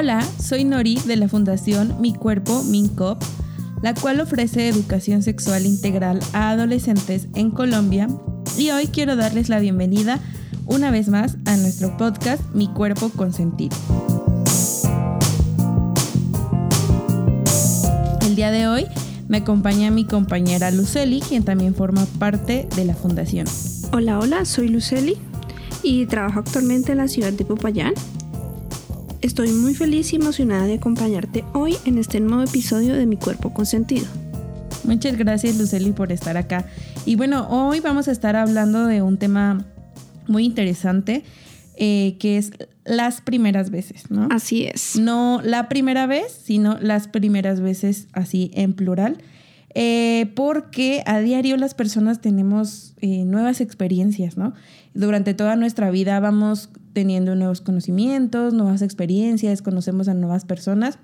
Hola, soy Nori de la Fundación Mi Cuerpo, MINCOP, la cual ofrece educación sexual integral a adolescentes en Colombia y hoy quiero darles la bienvenida una vez más a nuestro podcast Mi Cuerpo Consentido. El día de hoy me acompaña mi compañera Luceli, quien también forma parte de la fundación. Hola, hola, soy Luceli y trabajo actualmente en la ciudad de Popayán. Estoy muy feliz y emocionada de acompañarte hoy en este nuevo episodio de Mi Cuerpo Consentido. Muchas gracias Luceli por estar acá. Y bueno, hoy vamos a estar hablando de un tema muy interesante eh, que es las primeras veces, ¿no? Así es. No la primera vez, sino las primeras veces así en plural. Eh, porque a diario las personas tenemos eh, nuevas experiencias, ¿no? Durante toda nuestra vida vamos teniendo nuevos conocimientos, nuevas experiencias, conocemos a nuevas personas.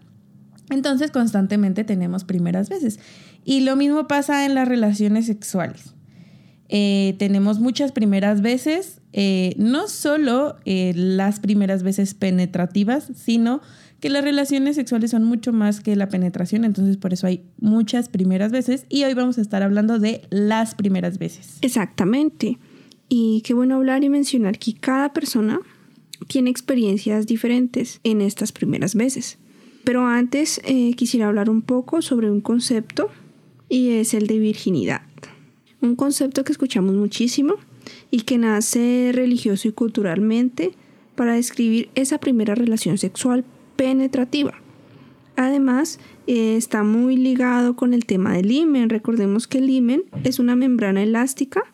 Entonces constantemente tenemos primeras veces. Y lo mismo pasa en las relaciones sexuales. Eh, tenemos muchas primeras veces, eh, no solo eh, las primeras veces penetrativas, sino que las relaciones sexuales son mucho más que la penetración, entonces por eso hay muchas primeras veces y hoy vamos a estar hablando de las primeras veces. Exactamente. Y qué bueno hablar y mencionar que cada persona tiene experiencias diferentes en estas primeras veces. Pero antes eh, quisiera hablar un poco sobre un concepto y es el de virginidad. Un concepto que escuchamos muchísimo y que nace religioso y culturalmente para describir esa primera relación sexual penetrativa. Además, eh, está muy ligado con el tema del himen. Recordemos que el himen es una membrana elástica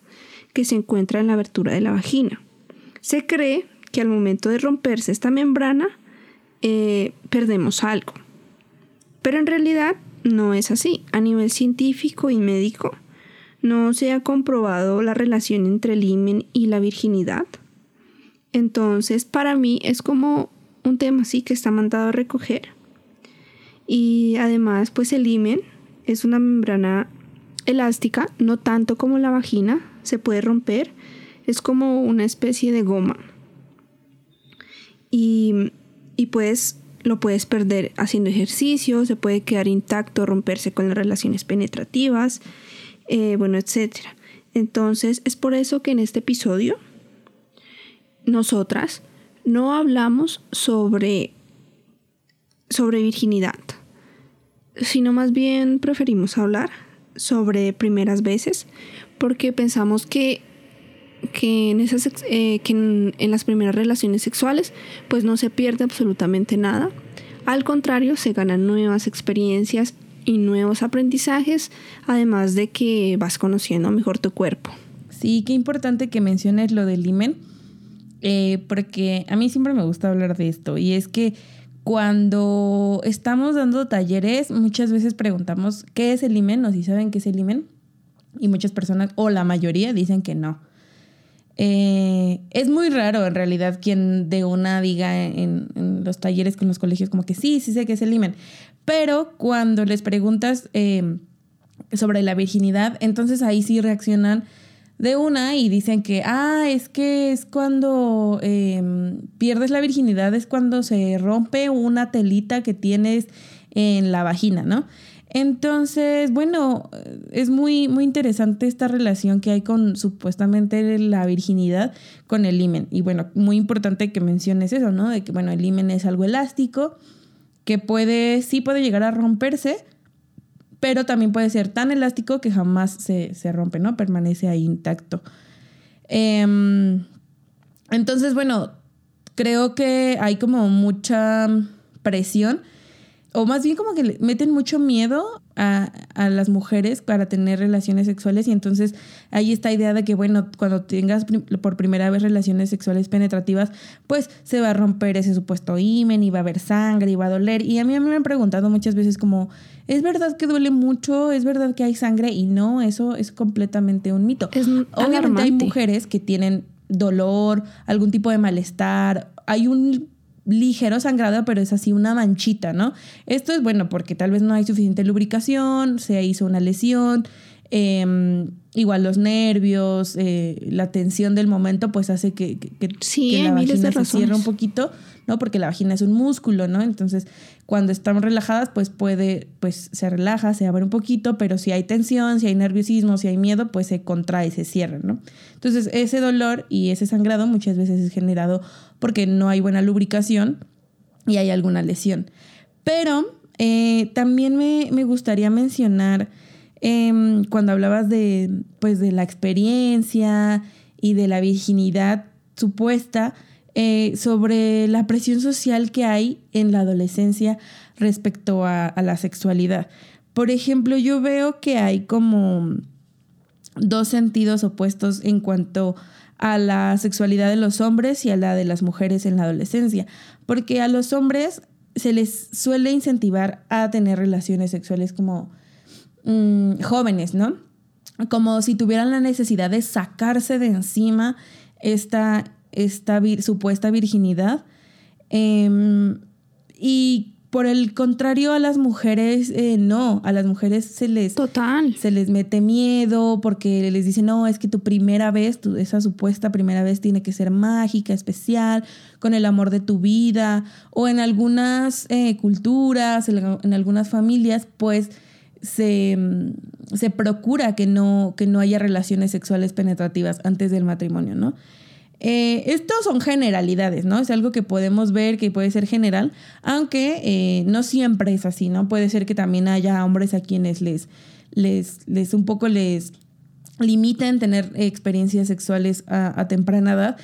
que se encuentra en la abertura de la vagina. Se cree que al momento de romperse esta membrana eh, perdemos algo. Pero en realidad no es así. A nivel científico y médico no se ha comprobado la relación entre el himen y la virginidad. Entonces para mí es como un tema así que está mandado a recoger. Y además pues el himen es una membrana elástica, no tanto como la vagina, se puede romper, es como una especie de goma y, y pues lo puedes perder haciendo ejercicio, se puede quedar intacto, romperse con las relaciones penetrativas, eh, bueno, etc. Entonces es por eso que en este episodio nosotras no hablamos sobre, sobre virginidad, sino más bien preferimos hablar sobre primeras veces porque pensamos que que en esas eh, que en, las primeras relaciones sexuales pues no se pierde absolutamente nada. Al contrario se ganan nuevas experiencias y nuevos aprendizajes además de que vas conociendo mejor tu cuerpo. Sí qué importante que menciones lo del imen eh, porque a mí siempre me gusta hablar de esto y es que cuando estamos dando talleres muchas veces preguntamos qué es el imen o si saben qué es el imen y muchas personas o la mayoría dicen que no. Eh, es muy raro en realidad quien de una diga en, los talleres con los colegios como que sí, sí sé que es el imen. Pero cuando les preguntas em, sobre la virginidad, entonces ahí sí reaccionan de una y dicen que, ah, es que es cuando em, pierdes la virginidad, es cuando se rompe una telita que tienes en la vagina, ¿no? Entonces, bueno, es muy, muy interesante esta relación que hay con supuestamente la virginidad con el himen. Y bueno, muy importante que menciones eso, ¿no? De que, bueno, el himen es algo elástico que puede, sí puede llegar a romperse, pero también puede ser tan elástico que jamás se, rompe, ¿no? Permanece ahí intacto. Em, entonces, bueno, creo que hay como mucha presión o más bien como que meten mucho miedo a, las mujeres para tener relaciones sexuales y entonces hay esta idea de que, bueno, cuando tengas por primera vez relaciones sexuales penetrativas, pues se va a romper ese supuesto himen y va a haber sangre y va a doler. Y a mí, a mí me han preguntado muchas veces como, ¿es verdad que duele mucho? ¿Es verdad que hay sangre? Y no, eso es completamente un mito. Obviamente hay mujeres que tienen dolor, algún tipo de malestar, hay un ligero sangrado, pero es así una manchita, ¿no? Esto es bueno porque tal vez no hay suficiente lubricación, se hizo una lesión, Em, igual los nervios, eh, la tensión del momento, pues hace que, que, la vagina se cierre un poquito, ¿no? Porque la vagina es un músculo, ¿no? Entonces, cuando estamos relajadas, pues puede, pues se relaja, se abre un poquito, pero si hay tensión, si hay nerviosismo, si hay miedo, pues se contrae, se cierra, ¿no? Entonces, ese dolor y ese sangrado muchas veces es generado porque no hay buena lubricación y hay alguna lesión. Pero eh, también me, me gustaría mencionar Em, cuando hablabas de, pues, de la experiencia y de la virginidad supuesta, eh, sobre la presión social que hay en la adolescencia respecto a, la sexualidad. Por ejemplo, yo veo que hay como dos sentidos opuestos en cuanto a la sexualidad de los hombres y a la de las mujeres en la adolescencia, porque a los hombres se les suele incentivar a tener relaciones sexuales como Mm, jóvenes, ¿no? Como si tuvieran la necesidad de sacarse de encima esta, esta supuesta virginidad. Em, y por el contrario a las mujeres, eh, no, a las mujeres se les... Total. Se les mete miedo porque les dicen, no, es que tu primera vez, esa supuesta primera vez tiene que ser mágica, especial, con el amor de tu vida. O en algunas eh, culturas, en algunas familias, pues se, se procura que no, que no haya relaciones sexuales penetrativas antes del matrimonio, ¿no? Eh, estos son generalidades, ¿no? Es algo que podemos ver que puede ser general, aunque eh, no siempre es así, ¿no? Puede ser que también haya hombres a quienes les, les, les un poco les limiten tener experiencias sexuales a, temprana edad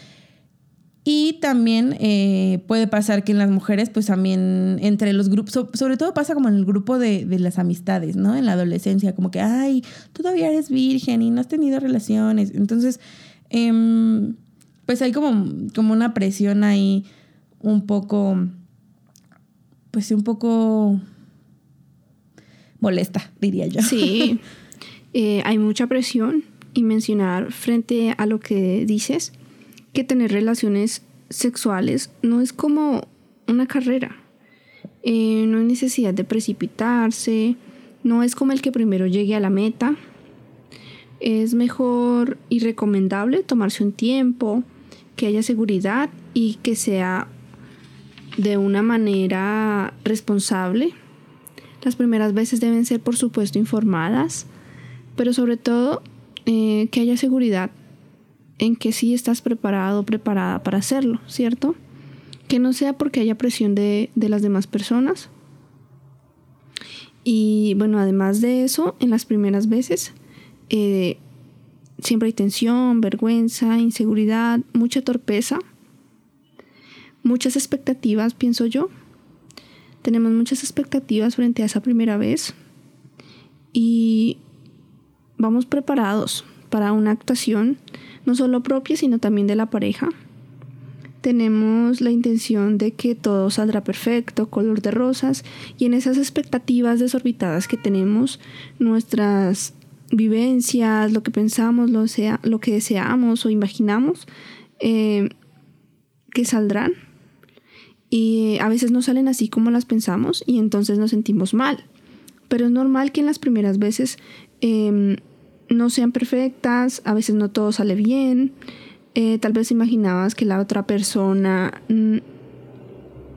y también eh, puede pasar que en las mujeres, pues también entre los grupos, sobre todo pasa como en el grupo de, las amistades, ¿no? En la adolescencia, como que, ay, todavía eres virgen y no has tenido relaciones. Entonces, em, pues hay como, como una presión ahí un poco, pues un poco molesta, diría yo. Sí, eh, hay mucha presión y mencionar frente a lo que dices que tener relaciones sexuales no es como una carrera. Eh, no hay necesidad de precipitarse, no es como el que primero llegue a la meta. Es mejor y recomendable tomarse un tiempo, que haya seguridad y que sea de una manera responsable. Las primeras veces deben ser, por supuesto, informadas, pero sobre todo eh, que haya seguridad en que sí estás preparado o preparada para hacerlo, ¿cierto? Que no sea porque haya presión de, las demás personas. Y bueno, además de eso, en las primeras veces eh, siempre hay tensión, vergüenza, inseguridad, mucha torpeza, muchas expectativas, pienso yo. Tenemos muchas expectativas frente a esa primera vez y vamos preparados para una actuación no solo propia, sino también de la pareja. Tenemos la intención de que todo saldrá perfecto, color de rosas, y en esas expectativas desorbitadas que tenemos, nuestras vivencias, lo que pensamos, lo, sea, lo que deseamos o imaginamos, eh, que saldrán. Y a veces no salen así como las pensamos y entonces nos sentimos mal. Pero es normal que en las primeras veces em, no sean perfectas, a veces no todo sale bien, eh, tal vez imaginabas que la otra persona mm,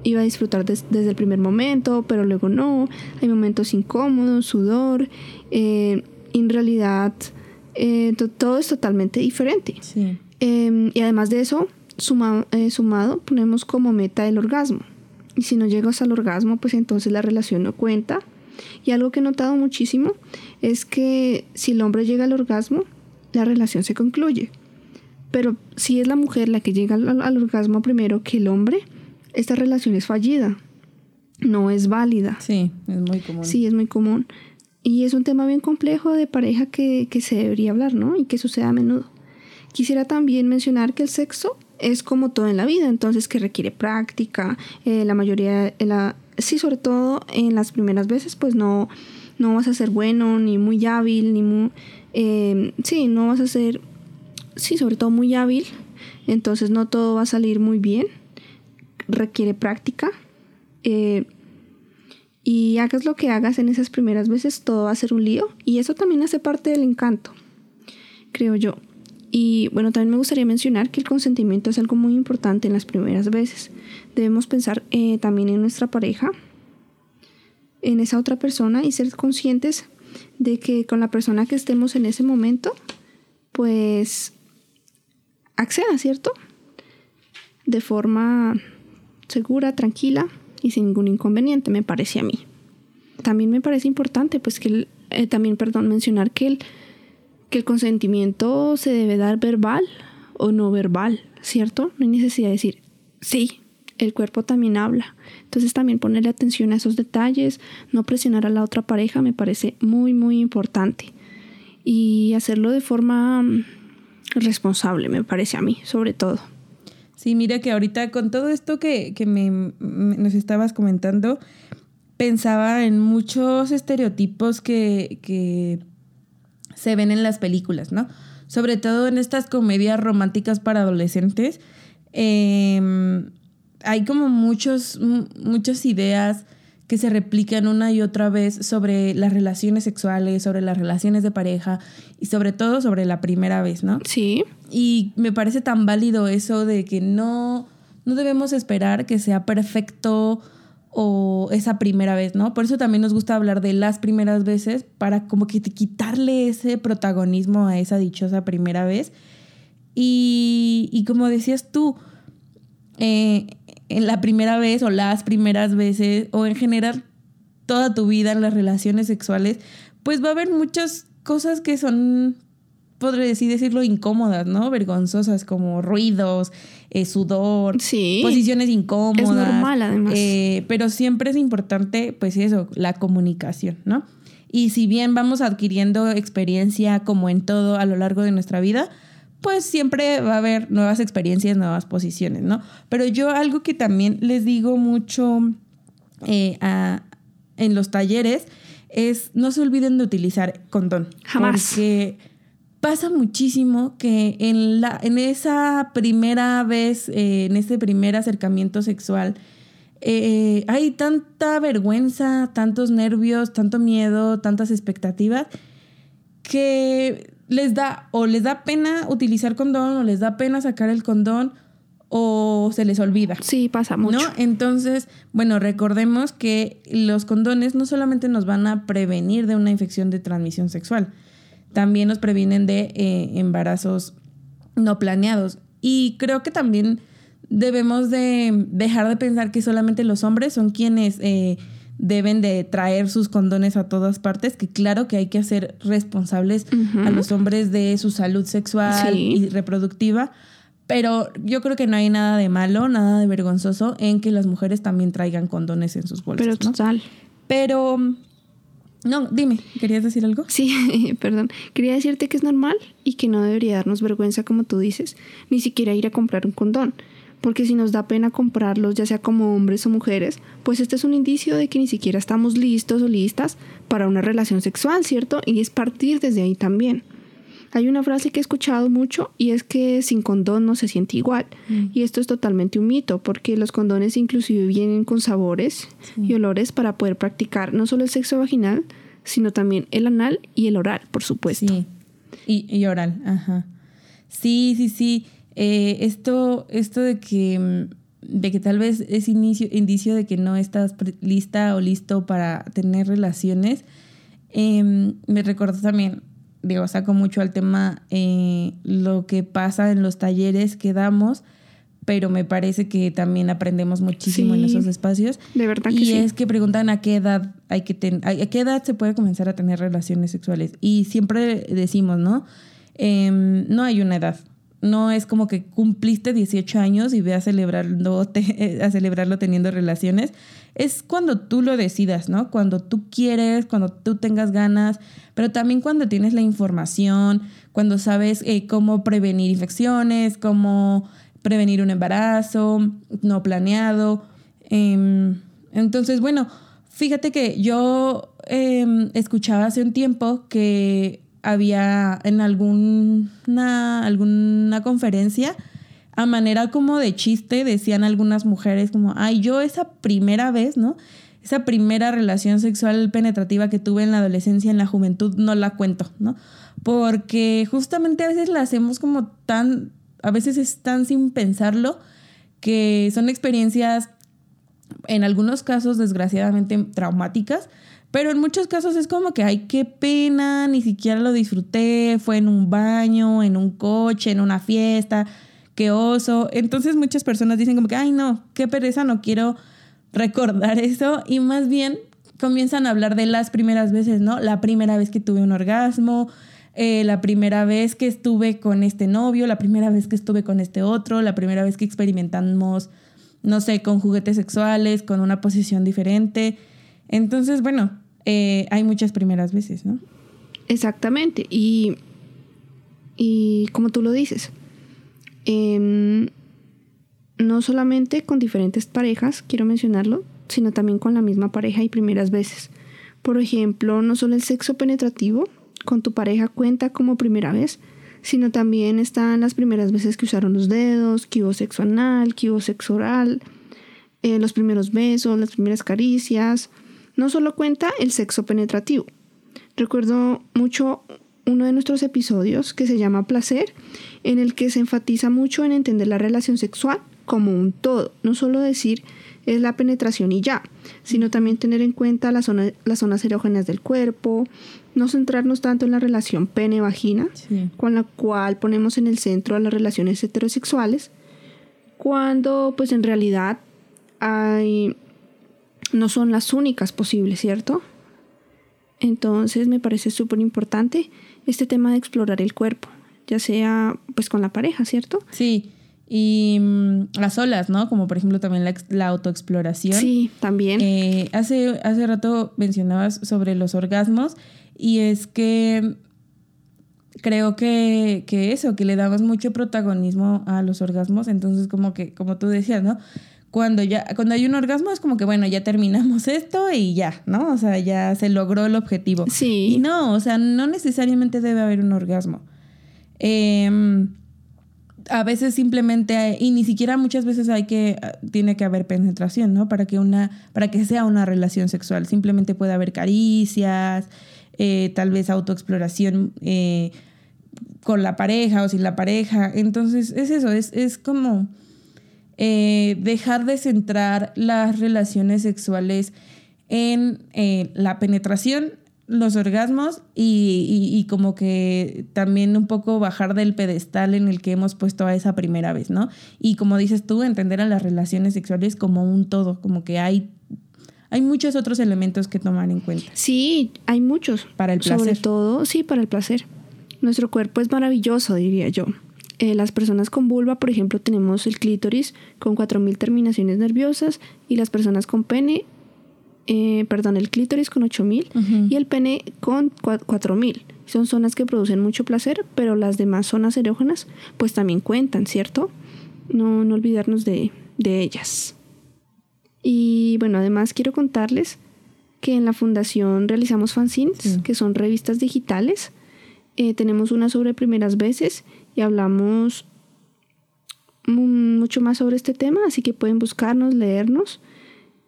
iba a disfrutar desde el primer momento, pero luego no, hay momentos incómodos, sudor, eh, en realidad eh, todo es totalmente diferente. Em, y además de eso, sumado, ponemos como meta el orgasmo. Y si no llegas al orgasmo, pues entonces la relación no cuenta y algo que he notado muchísimo es que si el hombre llega al orgasmo, la relación se concluye. Pero si es la mujer la que llega al, orgasmo primero que el hombre, esta relación es fallida. No es válida. Sí, es muy común. Sí, es muy común. Y es un tema bien complejo de pareja que, se debería hablar, ¿no? Y que sucede a menudo. Quisiera también mencionar que el sexo es como todo en la vida, entonces que requiere práctica. Eh, la mayoría, la, sí, sobre todo en las primeras veces, pues no, no vas a ser bueno, ni muy hábil, ni muy... Eh, sí, no vas a ser, sí, sobre todo muy hábil, entonces no todo va a salir muy bien, requiere práctica. Eh, Y hagas lo que hagas en esas primeras veces, todo va a ser un lío. Y eso también hace parte del encanto, creo yo. Y bueno, también me gustaría mencionar que el consentimiento es algo muy importante en las primeras veces. Debemos pensar eh, también en nuestra pareja, en esa otra persona y ser conscientes de que con la persona que estemos en ese momento, pues acceda, ¿cierto? De forma segura, tranquila y sin ningún inconveniente, me parece a mí. También me parece importante, pues que eh, también, perdón, mencionar que el que el consentimiento se debe dar verbal o no verbal, ¿cierto? No hay necesidad de decir, sí, el cuerpo también habla. Entonces también ponerle atención a esos detalles, no presionar a la otra pareja me parece muy, muy importante. Y hacerlo de forma mm, responsable, me parece a mí, sobre todo. Sí, mira que ahorita con todo esto que, me, nos estabas comentando, pensaba en muchos estereotipos que, que se ven en las películas, ¿no? Sobre todo en estas comedias románticas para adolescentes. Em, hay como muchos, muchas ideas que se replican una y otra vez sobre las relaciones sexuales, sobre las relaciones de pareja y sobre todo sobre la primera vez, ¿no? Sí. Y me parece tan válido eso de que no, no debemos esperar que sea perfecto o esa primera vez, ¿no? Por eso también nos gusta hablar de las primeras veces para como que quitarle ese protagonismo a esa dichosa primera vez. Y, como decías tú, eh, en la primera vez o las primeras veces o en general toda tu vida en las relaciones sexuales, pues va a haber muchas cosas que son podré decir, decirlo, incómodas, ¿no? Vergonzosas, como ruidos, eh, sudor, posiciones incómodas. Es normal, además. Eh, pero siempre es importante, pues eso, la comunicación, ¿no? Y si bien vamos adquiriendo experiencia como en todo a lo largo de nuestra vida, pues siempre va a haber nuevas experiencias, nuevas posiciones, ¿no? Pero yo algo que también les digo mucho eh, en los talleres es no se olviden de utilizar condón. Jamás. Porque pasa muchísimo que en, la, en esa primera vez, eh, en ese primer acercamiento sexual, eh, hay tanta vergüenza, tantos nervios, tanto miedo, tantas expectativas, que les da o les da pena utilizar condón o les da pena sacar el condón o se les olvida. Sí, pasa mucho. ¿no? Entonces, bueno, recordemos que los condones no solamente nos van a prevenir de una infección de transmisión sexual, también nos previenen de eh, embarazos no planeados. Y creo que también debemos de dejar de pensar que solamente los hombres son quienes eh, deben de traer sus condones a todas partes, que claro que hay que hacer responsables a los hombres de su salud sexual y reproductiva, pero yo creo que no hay nada de malo, nada de vergonzoso en que las mujeres también traigan condones en sus bolsas. Pero total. Pero no, dime, ¿querías decir algo? Sí, perdón. Quería decirte que es normal y que no debería darnos vergüenza, como tú dices, ni siquiera ir a comprar un condón. Porque si nos da pena comprarlos, ya sea como hombres o mujeres, pues este es un indicio de que ni siquiera estamos listos o listas para una relación sexual, ¿cierto? Y es partir desde ahí también. Hay una frase que he escuchado mucho y es que sin condón no se siente igual. Mm. Y esto es totalmente un mito porque los condones inclusive vienen con sabores y olores para poder practicar no solo el sexo vaginal, sino también el anal y el oral, por supuesto. Sí, y, oral, ajá. Sí, sí, sí. Eh, esto, esto de que, de que tal vez es inicio, indicio de que no estás lista o listo para tener relaciones, em, me recuerdo también digo, saco mucho al tema eh, lo que pasa en los talleres que damos, pero me parece que también aprendemos muchísimo en esos espacios. De verdad que y sí. es que preguntan a qué edad hay que tener, a qué edad se puede comenzar a tener relaciones sexuales. Y siempre decimos, ¿no? Em, no hay una edad. No es como que cumpliste 18 años y ve a celebrarlo, a celebrarlo teniendo relaciones es cuando tú lo decidas, ¿no? Cuando tú quieres, cuando tú tengas ganas, pero también cuando tienes la información, cuando sabes eh, cómo prevenir infecciones, cómo prevenir un embarazo no planeado. Em, entonces, bueno, fíjate que yo em, escuchaba hace un tiempo que había en alguna, alguna conferencia a manera como de chiste decían algunas mujeres como, ay, yo esa primera vez, ¿no? esa primera relación sexual penetrativa que tuve en la adolescencia, en la juventud, no la cuento, ¿no? Porque justamente a veces la hacemos como tan, a veces es tan sin pensarlo, que son experiencias, en algunos casos desgraciadamente traumáticas, pero en muchos casos es como que, ay, qué pena, ni siquiera lo disfruté, fue en un baño, en un coche, en una fiesta, qué oso. Entonces muchas personas dicen como que, ay, no, qué pereza, no quiero recordar eso. Y más bien comienzan a hablar de las primeras veces, ¿no? La primera vez que tuve un orgasmo, eh, la primera vez que estuve con este novio, la primera vez que estuve con este otro, la primera vez que experimentamos, no sé, con juguetes sexuales, con una posición diferente. Entonces, bueno, eh, hay muchas primeras veces, ¿no? Exactamente. Y, y como tú lo dices, em, no solamente con diferentes parejas, quiero mencionarlo, sino también con la misma pareja y primeras veces. Por ejemplo, no solo el sexo penetrativo con tu pareja cuenta como primera vez, sino también están las primeras veces que usaron los dedos, que hubo sexo anal, que hubo sexo oral, eh, los primeros besos, las primeras caricias, no solo cuenta el sexo penetrativo. Recuerdo mucho uno de nuestros episodios que se llama Placer, en el que se enfatiza mucho en entender la relación sexual como un todo, no solo decir es la penetración y ya, sino también tener en cuenta las zonas erógenas del cuerpo, no centrarnos tanto en la relación pene-vagina, con la cual ponemos en el centro a las relaciones heterosexuales, cuando pues en realidad hay no son las únicas posibles, ¿cierto? Entonces me parece súper importante este tema de explorar el cuerpo, ya sea pues con la pareja, ¿cierto? Sí, y mm, las olas, ¿no? Como por ejemplo también la, autoexploración. Sí, también. Eh, hace, hace rato mencionabas sobre los orgasmos y es que creo que, que eso, que le damos mucho protagonismo a los orgasmos, entonces como que, como tú decías, ¿no? Cuando ya, cuando hay un orgasmo es como que, bueno, ya terminamos esto y ya, ¿no? O sea, ya se logró el objetivo. Sí. Y no, o sea, no necesariamente debe haber un orgasmo. Em, a veces simplemente, y ni siquiera muchas veces hay que, tiene que haber penetración, ¿no? Para que una, para que sea una relación sexual. Simplemente puede haber caricias, eh, tal vez autoexploración eh, con la pareja o sin la pareja. Entonces, es eso, es, es como eh, dejar de centrar las relaciones sexuales en eh, la penetración, los orgasmos y, como que también un poco bajar del pedestal en el que hemos puesto a esa primera vez, ¿no? Y como dices tú, entender a las relaciones sexuales como un todo, como que hay hay muchos otros elementos que tomar en cuenta. Sí, hay muchos. Para el placer. Sobre todo, sí, para el placer. Nuestro cuerpo es maravilloso, diría yo. Eh, las personas con vulva, por ejemplo, tenemos el clítoris con 4.000 terminaciones nerviosas y las personas con pene, eh, perdón, el clítoris con 8.000 y el pene con 4.000. Son zonas que producen mucho placer, pero las demás zonas erógenas pues también cuentan, ¿cierto? No, no olvidarnos de, ellas. Y bueno, además quiero contarles que en la fundación realizamos fanzines, que son revistas digitales. Eh, tenemos una sobre primeras veces y hablamos mucho más sobre este tema, así que pueden buscarnos, leernos.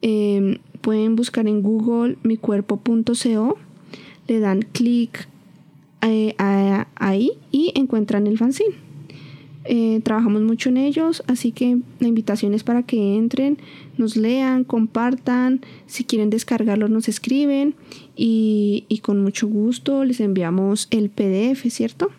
Em, pueden buscar en Google micuerpo.co, le dan clic eh, ahí y encuentran el fanzine. Eh, trabajamos mucho en ellos, así que la invitación es para que entren, nos lean, compartan, si quieren descargarlo nos escriben y, y con mucho gusto les enviamos el PDF, ¿cierto?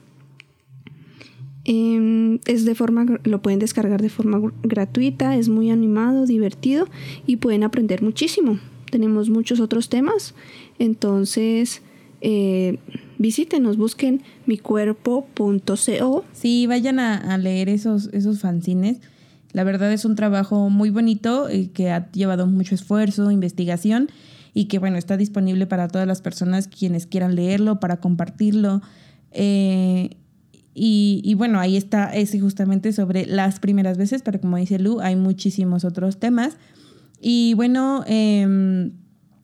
Em, es de forma, lo pueden descargar de forma gratuita, es muy animado, divertido y pueden aprender muchísimo. Tenemos muchos otros temas, entonces eh, visítenos, busquen micuerpo.co. Sí, vayan a, leer esos, esos fanzines. La verdad es un trabajo muy bonito y que ha llevado mucho esfuerzo, investigación y que bueno, está disponible para todas las personas quienes quieran leerlo, para compartirlo. Eh, y, bueno, ahí está ese justamente sobre las primeras veces, pero como dice Lu, hay muchísimos otros temas. Y bueno, em,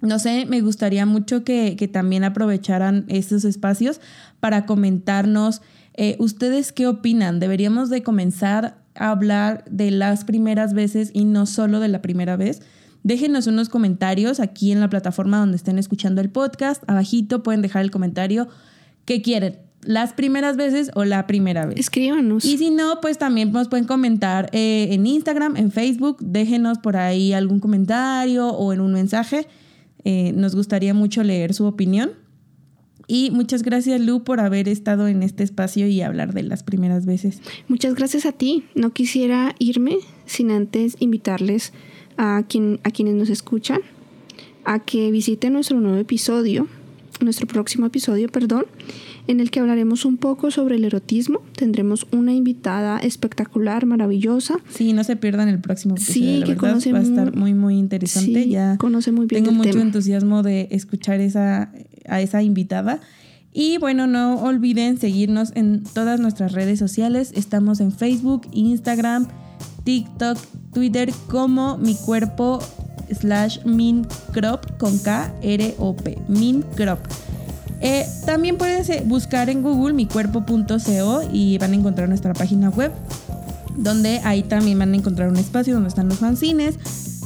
no sé, me gustaría mucho que, también aprovecharan estos espacios para comentarnos eh, ustedes qué opinan. Deberíamos de comenzar a hablar de las primeras veces y no solo de la primera vez. Déjenos unos comentarios aquí en la plataforma donde estén escuchando el podcast. Abajito pueden dejar el comentario que quieren las primeras veces o la primera vez. Escríbanos. Y si no, pues también nos pueden comentar eh, en Instagram, en Facebook. Déjenos por ahí algún comentario o en un mensaje. Eh, nos gustaría mucho leer su opinión. Y muchas gracias, Lu, por haber estado en este espacio y hablar de las primeras veces. Muchas gracias a ti. No quisiera irme sin antes invitarles a, quien, a quienes nos escuchan a que visiten nuestro nuevo episodio, nuestro próximo episodio, perdón, en el que hablaremos un poco sobre el erotismo. Tendremos una invitada espectacular, maravillosa. Sí, no se pierdan el próximo episodio. Sí, que conoce va a estar muy, muy interesante. Sí, ya conoce muy bien. Tengo mucho entusiasmo de escuchar esa, a esa invitada. Y bueno, no olviden seguirnos en todas nuestras redes sociales. Estamos en Facebook, Instagram, TikTok, Twitter como mi cuerpo slash mincrop con K R O P mincrop. Eh, también puedes buscar en Google micuerpo.co y van a encontrar nuestra página web, donde ahí también van a encontrar un espacio donde están los fanzines,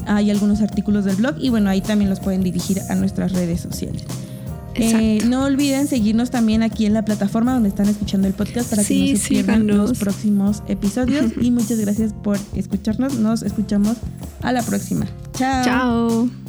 hay algunos artículos del blog y bueno, ahí también los pueden dirigir a nuestras redes sociales. Eh, no olviden seguirnos también aquí en la plataforma donde están escuchando el podcast para que no se pierdan los próximos episodios. y muchas gracias por escucharnos. Nos escuchamos a la próxima. Chao. Chao.